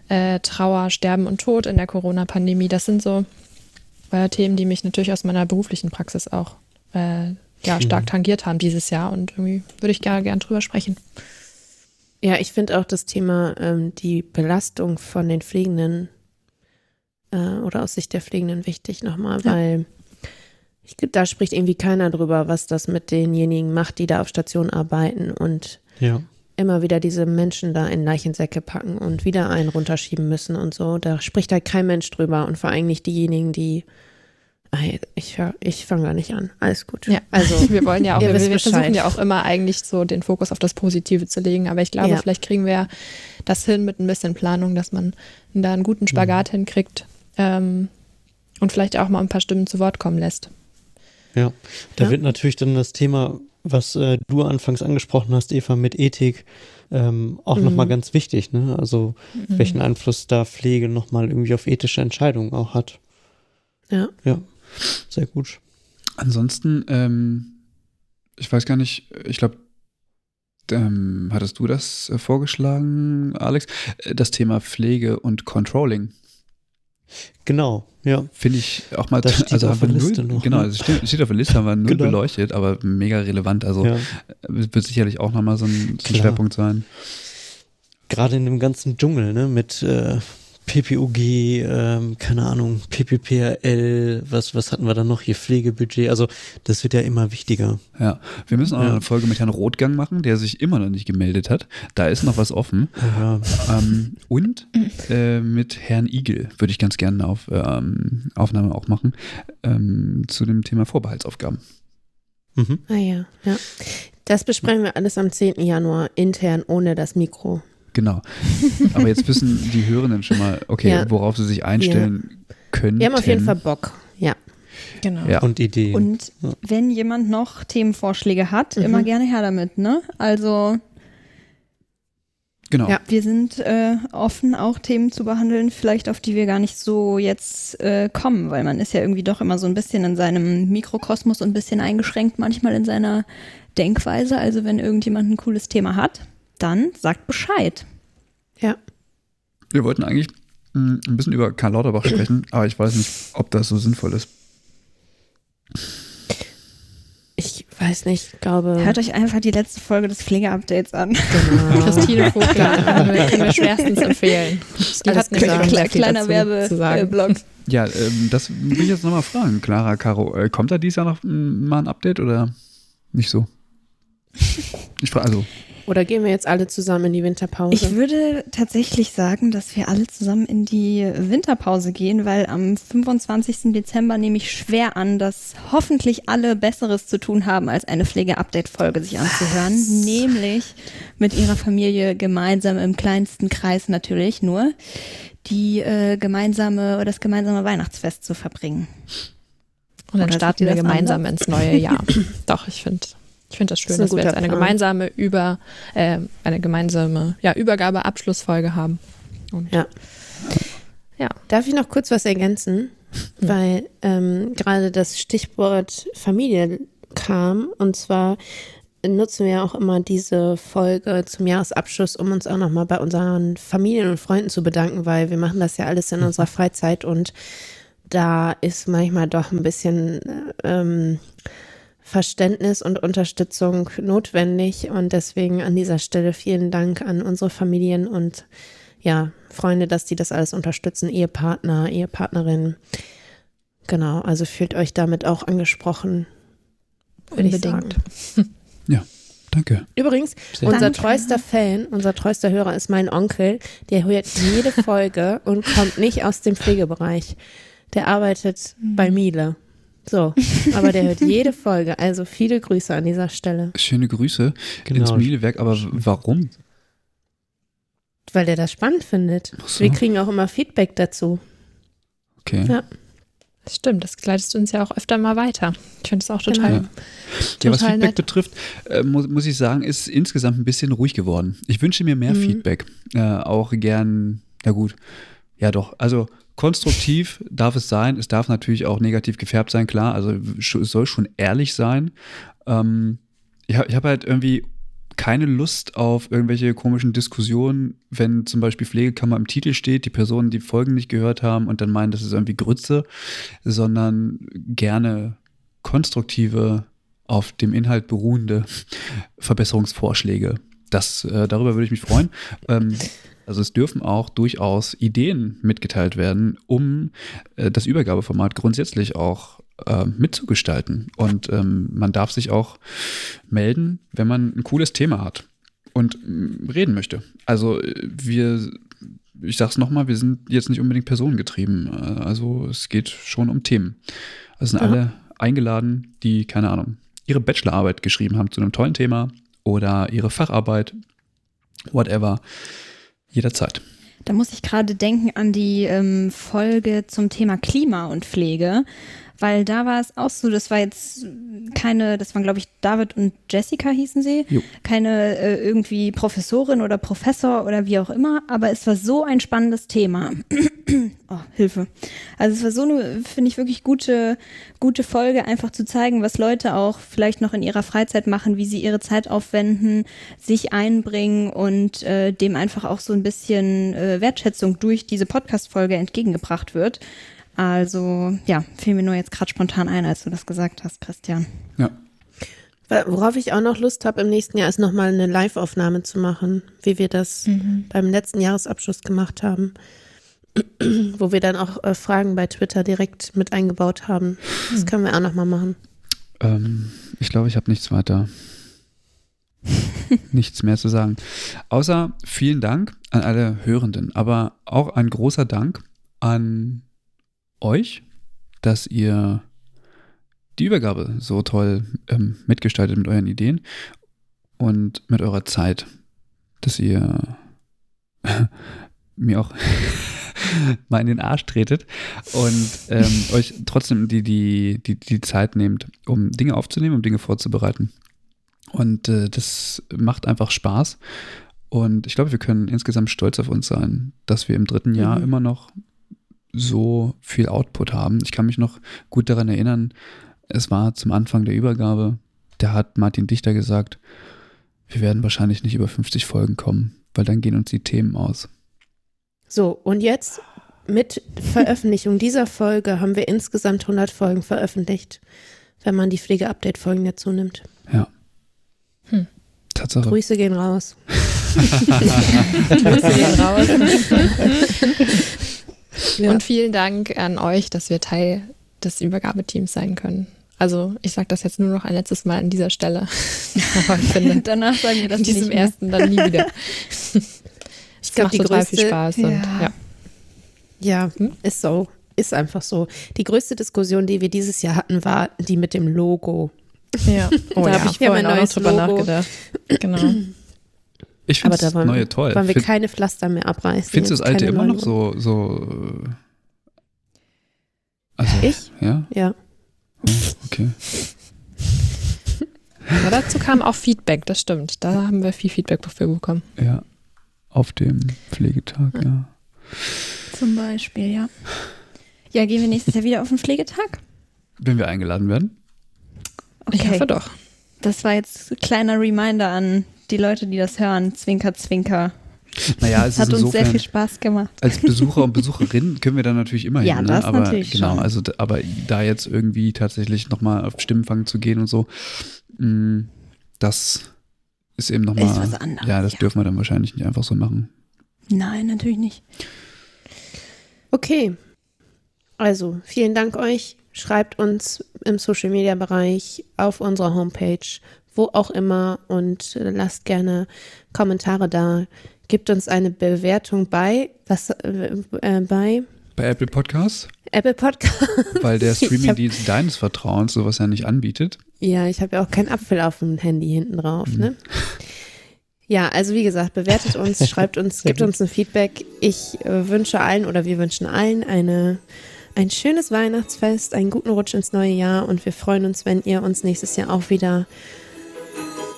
Äh, Trauer, Sterben und Tod in der Corona-Pandemie, das sind so äh, Themen, die mich natürlich aus meiner beruflichen Praxis auch äh, ja, stark mhm. tangiert haben dieses Jahr und irgendwie würde ich gerne gern drüber sprechen. Ja, ich finde auch das Thema ähm, die Belastung von den Pflegenden äh, oder aus Sicht der Pflegenden wichtig nochmal, ja. weil ich glaube, da spricht irgendwie keiner drüber, was das mit denjenigen macht, die da auf Station arbeiten und ja immer wieder diese Menschen da in Leichensäcke packen und wieder einen runterschieben müssen und so. Da spricht halt kein Mensch drüber und vor allem nicht diejenigen, die ich, ich fange gar nicht an. Alles gut. Ja, also *laughs* wir wollen ja auch, wir, wir versuchen ja auch immer eigentlich so den Fokus auf das Positive zu legen, aber ich glaube, ja. vielleicht kriegen wir das hin mit ein bisschen Planung, dass man da einen guten Spagat mhm. hinkriegt ähm, und vielleicht auch mal ein paar Stimmen zu Wort kommen lässt. Ja, da ja. wird natürlich dann das Thema was äh, du anfangs angesprochen hast, Eva, mit Ethik, ähm, auch mhm. nochmal ganz wichtig, ne? Also mhm. welchen Einfluss da Pflege nochmal irgendwie auf ethische Entscheidungen auch hat. Ja. Ja, sehr gut. Ansonsten, ähm, ich weiß gar nicht, ich glaube, ähm, hattest du das äh, vorgeschlagen, Alex? Äh, das Thema Pflege und Controlling. Genau, ja. Finde ich auch mal, das steht also auf der Liste null, noch. Genau, ne? also steht, steht, auf der Liste, haben wir null genau. beleuchtet, aber mega relevant. Also ja. wird sicherlich auch nochmal so ein, so ein Schwerpunkt sein. Gerade in dem ganzen Dschungel, ne, mit äh, PPUG, ähm, keine Ahnung, PPPRL, was, was hatten wir da noch hier, Pflegebudget, also das wird ja immer wichtiger. Ja, wir müssen auch ja. eine Folge mit Herrn Rotgang machen, der sich immer noch nicht gemeldet hat. Da ist noch was offen. Ja. Ähm, und äh, mit Herrn Igel würde ich ganz gerne eine auf, ähm, Aufnahme auch machen ähm, zu dem Thema Vorbehaltsaufgaben. Mhm. Ah ja, ja. Das besprechen wir alles am 10. Januar intern ohne das Mikro. Genau. Aber jetzt wissen die Hörenden schon mal, okay, ja. worauf sie sich einstellen ja. können. Wir haben auf jeden Fall Bock, ja. Genau. Ja. Und Ideen. Und wenn jemand noch Themenvorschläge hat, mhm. immer gerne her damit, ne? Also Genau. Ja, wir sind äh, offen, auch Themen zu behandeln, vielleicht auf die wir gar nicht so jetzt äh, kommen, weil man ist ja irgendwie doch immer so ein bisschen in seinem Mikrokosmos und ein bisschen eingeschränkt manchmal in seiner Denkweise. Also wenn irgendjemand ein cooles Thema hat, dann sagt Bescheid. Ja. Wir wollten eigentlich hm, ein bisschen über Karl Lauterbach sprechen, *clears throat* aber ich weiß nicht, ob das so sinnvoll ist. Ich weiß nicht, glaube. Hört euch einfach die letzte Folge des Pflegeupdates an. Genau. Christine Vogler können wir schwerstens *laughs* empfehlen. Die hat einen kle kleiner Werbeblock. Ja, ähm, das will ich jetzt nochmal fragen. Clara, Caro, äh, kommt da dieses Jahr noch mal ein Update oder nicht so? *laughs* Ich frage also. Oder gehen wir jetzt alle zusammen in die Winterpause? Ich würde tatsächlich sagen, dass wir alle zusammen in die Winterpause gehen, weil am 25. Dezember nehme ich schwer an, dass hoffentlich alle Besseres zu tun haben, als eine Pflege-Update-Folge sich anzuhören. Was? Nämlich mit ihrer Familie gemeinsam im kleinsten Kreis natürlich nur die äh, gemeinsame oder das gemeinsame Weihnachtsfest zu verbringen. Und dann starten wir gemeinsam anders? ins neue Jahr. *laughs* Doch, ich finde ich finde das schön, das dass wir jetzt eine Plan. gemeinsame über äh, eine gemeinsame ja, Übergabe-Abschlussfolge haben. Und ja. ja. Darf ich noch kurz was ergänzen? Ja. Weil ähm, gerade das Stichwort Familie kam und zwar nutzen wir auch immer diese Folge zum Jahresabschluss, um uns auch nochmal bei unseren Familien und Freunden zu bedanken, weil wir machen das ja alles in unserer Freizeit und da ist manchmal doch ein bisschen ähm, Verständnis und Unterstützung notwendig. Und deswegen an dieser Stelle vielen Dank an unsere Familien und ja, Freunde, dass die das alles unterstützen, Ehepartner, Ehepartnerin. Genau, also fühlt euch damit auch angesprochen. Unbedingt. *laughs* Ja, danke. Übrigens, Sehr unser danke. treuester Fan, unser treuester Hörer ist mein Onkel. Der hört jede *laughs* Folge und kommt nicht aus dem Pflegebereich. Der arbeitet bei Miele. So, aber der hört jede Folge. Also viele Grüße an dieser Stelle. Schöne Grüße genau. ins Mielewerk. Aber warum? Weil der das spannend findet. So. Wir kriegen auch immer Feedback dazu. Okay. Ja. Das stimmt, das gleitest du uns ja auch öfter mal weiter. Ich finde es auch total, genau. ja. total ja, was Feedback nett. betrifft, äh, muss, muss ich sagen, ist insgesamt ein bisschen ruhig geworden. Ich wünsche mir mehr mhm. Feedback. Äh, auch gern, ja gut, ja doch, also konstruktiv darf es sein. Es darf natürlich auch negativ gefärbt sein, klar. Also es soll schon ehrlich sein. Ähm, ich habe hab halt irgendwie keine Lust auf irgendwelche komischen Diskussionen, wenn zum Beispiel Pflegekammer im Titel steht, die Personen die Folgen nicht gehört haben und dann meinen, das ist irgendwie Grütze, sondern gerne konstruktive, auf dem Inhalt beruhende Verbesserungsvorschläge. Das, äh, darüber würde ich mich freuen. Ähm, also es dürfen auch durchaus Ideen mitgeteilt werden, um äh, das Übergabeformat grundsätzlich auch äh, mitzugestalten. Und ähm, man darf sich auch melden, wenn man ein cooles Thema hat und äh, reden möchte. Also äh, wir, ich sage es nochmal, wir sind jetzt nicht unbedingt personengetrieben. Äh, also es geht schon um Themen. Es sind ja. alle eingeladen, die, keine Ahnung, ihre Bachelorarbeit geschrieben haben zu einem tollen Thema oder ihre Facharbeit, whatever jederzeit. Da muss ich gerade denken an die ähm, Folge zum Thema Klima und Pflege weil da war es auch so, das war jetzt keine, das waren glaube ich David und Jessica hießen sie, jo. keine äh, irgendwie Professorin oder Professor oder wie auch immer, aber es war so ein spannendes Thema. *clears throat* oh, Hilfe. Also es war so eine, finde ich wirklich gute, gute Folge, einfach zu zeigen, was Leute auch vielleicht noch in ihrer Freizeit machen, wie sie ihre Zeit aufwenden, sich einbringen und äh, dem einfach auch so ein bisschen äh, Wertschätzung durch diese Podcast-Folge entgegengebracht wird. Also ja, fiel mir nur jetzt gerade spontan ein, als du das gesagt hast, Christian. Ja. Worauf ich auch noch Lust habe, im nächsten Jahr ist nochmal eine Live-Aufnahme zu machen, wie wir das mhm. beim letzten Jahresabschluss gemacht haben, *clears throat* wo wir dann auch äh, Fragen bei Twitter direkt mit eingebaut haben. Das mhm. können wir auch nochmal machen. Ähm, ich glaube, ich habe nichts weiter. *laughs* nichts mehr zu sagen. Außer vielen Dank an alle Hörenden, aber auch ein großer Dank an euch, dass ihr die Übergabe so toll ähm, mitgestaltet mit euren Ideen und mit eurer Zeit, dass ihr *laughs* mir auch *laughs* mal in den Arsch tretet und ähm, *laughs* euch trotzdem die, die, die, die Zeit nehmt, um Dinge aufzunehmen, um Dinge vorzubereiten. Und äh, das macht einfach Spaß. Und ich glaube, wir können insgesamt stolz auf uns sein, dass wir im dritten Jahr mhm. immer noch so viel Output haben. Ich kann mich noch gut daran erinnern, es war zum Anfang der Übergabe, da hat Martin Dichter gesagt, wir werden wahrscheinlich nicht über 50 Folgen kommen, weil dann gehen uns die Themen aus. So, und jetzt mit Veröffentlichung dieser Folge haben wir insgesamt 100 Folgen veröffentlicht, wenn man die Pflege-Update-Folgen dazu nimmt. Ja. Hm. Tatsache. Grüße gehen raus. *laughs* Grüße gehen raus. *laughs* Ja. Und vielen Dank an euch, dass wir Teil des Übergabeteams sein können. Also ich sage das jetzt nur noch ein letztes Mal an dieser Stelle. *laughs* Aber ich finde, danach sagen wir das in diesem ersten dann nie wieder. *laughs* ich glaube, die total größte, viel Spaß ja. und ja. Ja, hm? ist so. Ist einfach so. Die größte Diskussion, die wir dieses Jahr hatten, war die mit dem Logo. Ja, *laughs* oh, da ja. habe ich vorhin auch noch drüber Logo. nachgedacht. Genau. *clears throat* Ich finde das neue toll. Wollen wir Find, keine Pflaster mehr abreißen. Findest du das alte immer noch so, so also, ich? Ja? Ja. Oh, okay. Aber dazu kam auch Feedback, das stimmt. Da haben wir viel Feedback dafür bekommen. Ja, auf dem Pflegetag, ja. ja. Zum Beispiel, ja. Ja, gehen wir nächstes Jahr wieder auf den Pflegetag? Wenn wir eingeladen werden? Okay. Ich hoffe doch. Das war jetzt ein kleiner Reminder an die Leute, die das hören. Zwinker, zwinker. Naja, es hat uns sehr viel Spaß gemacht. Als Besucher und Besucherin können wir dann natürlich immer *laughs* ja, hin. Ne? Das aber natürlich genau, schon. also aber da jetzt irgendwie tatsächlich nochmal auf Stimmenfang zu gehen und so, mm, das ist eben nochmal. Ist was anderes. Ja, das ja. dürfen wir dann wahrscheinlich nicht einfach so machen. Nein, natürlich nicht. Okay. Also, vielen Dank euch. Schreibt uns im Social Media Bereich auf unserer Homepage, wo auch immer und lasst gerne Kommentare da. Gibt uns eine Bewertung bei was äh, äh, bei bei Apple Podcasts? Apple Podcasts. Weil der *laughs* Streamingdienst deines Vertrauens sowas ja nicht anbietet. Ja, ich habe ja auch keinen Apfel auf dem Handy hinten drauf, mhm. ne? Ja, also wie gesagt, bewertet uns, *laughs* schreibt uns, gibt uns ein Feedback. Ich äh, wünsche allen oder wir wünschen allen eine, ein schönes Weihnachtsfest, einen guten Rutsch ins neue Jahr und wir freuen uns, wenn ihr uns nächstes Jahr auch wieder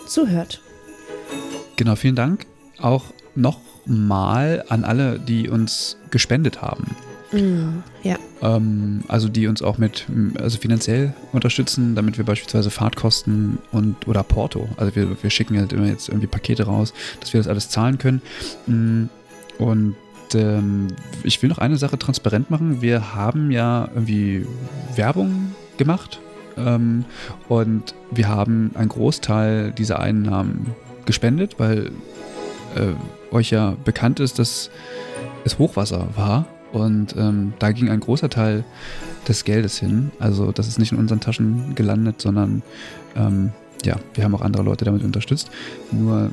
zuhört. Genau, vielen Dank. Auch nochmal an alle, die uns gespendet haben. Mm, ja. Ähm, also die uns auch mit, also finanziell unterstützen, damit wir beispielsweise Fahrtkosten und oder Porto, also wir, wir schicken halt immer jetzt irgendwie Pakete raus, dass wir das alles zahlen können. Mm, und ähm, ich will noch eine Sache transparent machen. Wir haben ja irgendwie Werbung gemacht ähm, und wir haben einen Großteil dieser Einnahmen gespendet, weil äh, euch ja bekannt ist, dass es Hochwasser war und ähm, da ging ein großer Teil des Geldes hin. Also das ist nicht in unseren Taschen gelandet, sondern ähm, ja, wir haben auch andere Leute damit unterstützt. Nur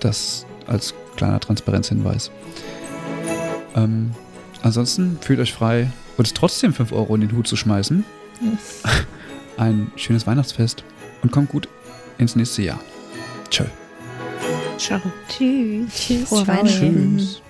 das als kleiner Transparenzhinweis. Ähm, ansonsten fühlt euch frei, uns trotzdem 5 Euro in den Hut zu schmeißen. Yes. *laughs* Ein schönes Weihnachtsfest und kommt gut ins nächste Jahr. Ciao. Ciao. Tschüss. Tschüss. Frohe Weihnachten. Tschüss.